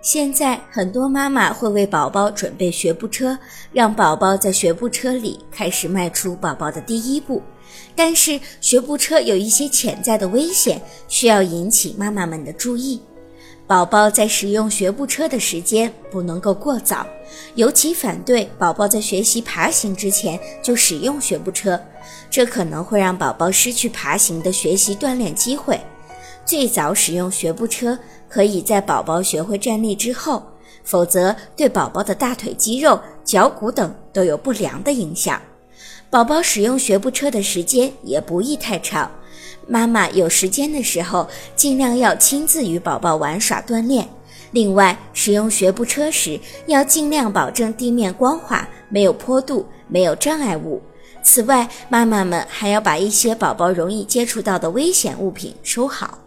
现在很多妈妈会为宝宝准备学步车，让宝宝在学步车里开始迈出宝宝的第一步。但是学步车有一些潜在的危险，需要引起妈妈们的注意。宝宝在使用学步车的时间不能够过早，尤其反对宝宝在学习爬行之前就使用学步车，这可能会让宝宝失去爬行的学习锻炼机会。最早使用学步车可以在宝宝学会站立之后，否则对宝宝的大腿肌肉、脚骨等都有不良的影响。宝宝使用学步车的时间也不宜太长，妈妈有时间的时候尽量要亲自与宝宝玩耍锻炼。另外，使用学步车时要尽量保证地面光滑，没有坡度，没有障碍物。此外，妈妈们还要把一些宝宝容易接触到的危险物品收好。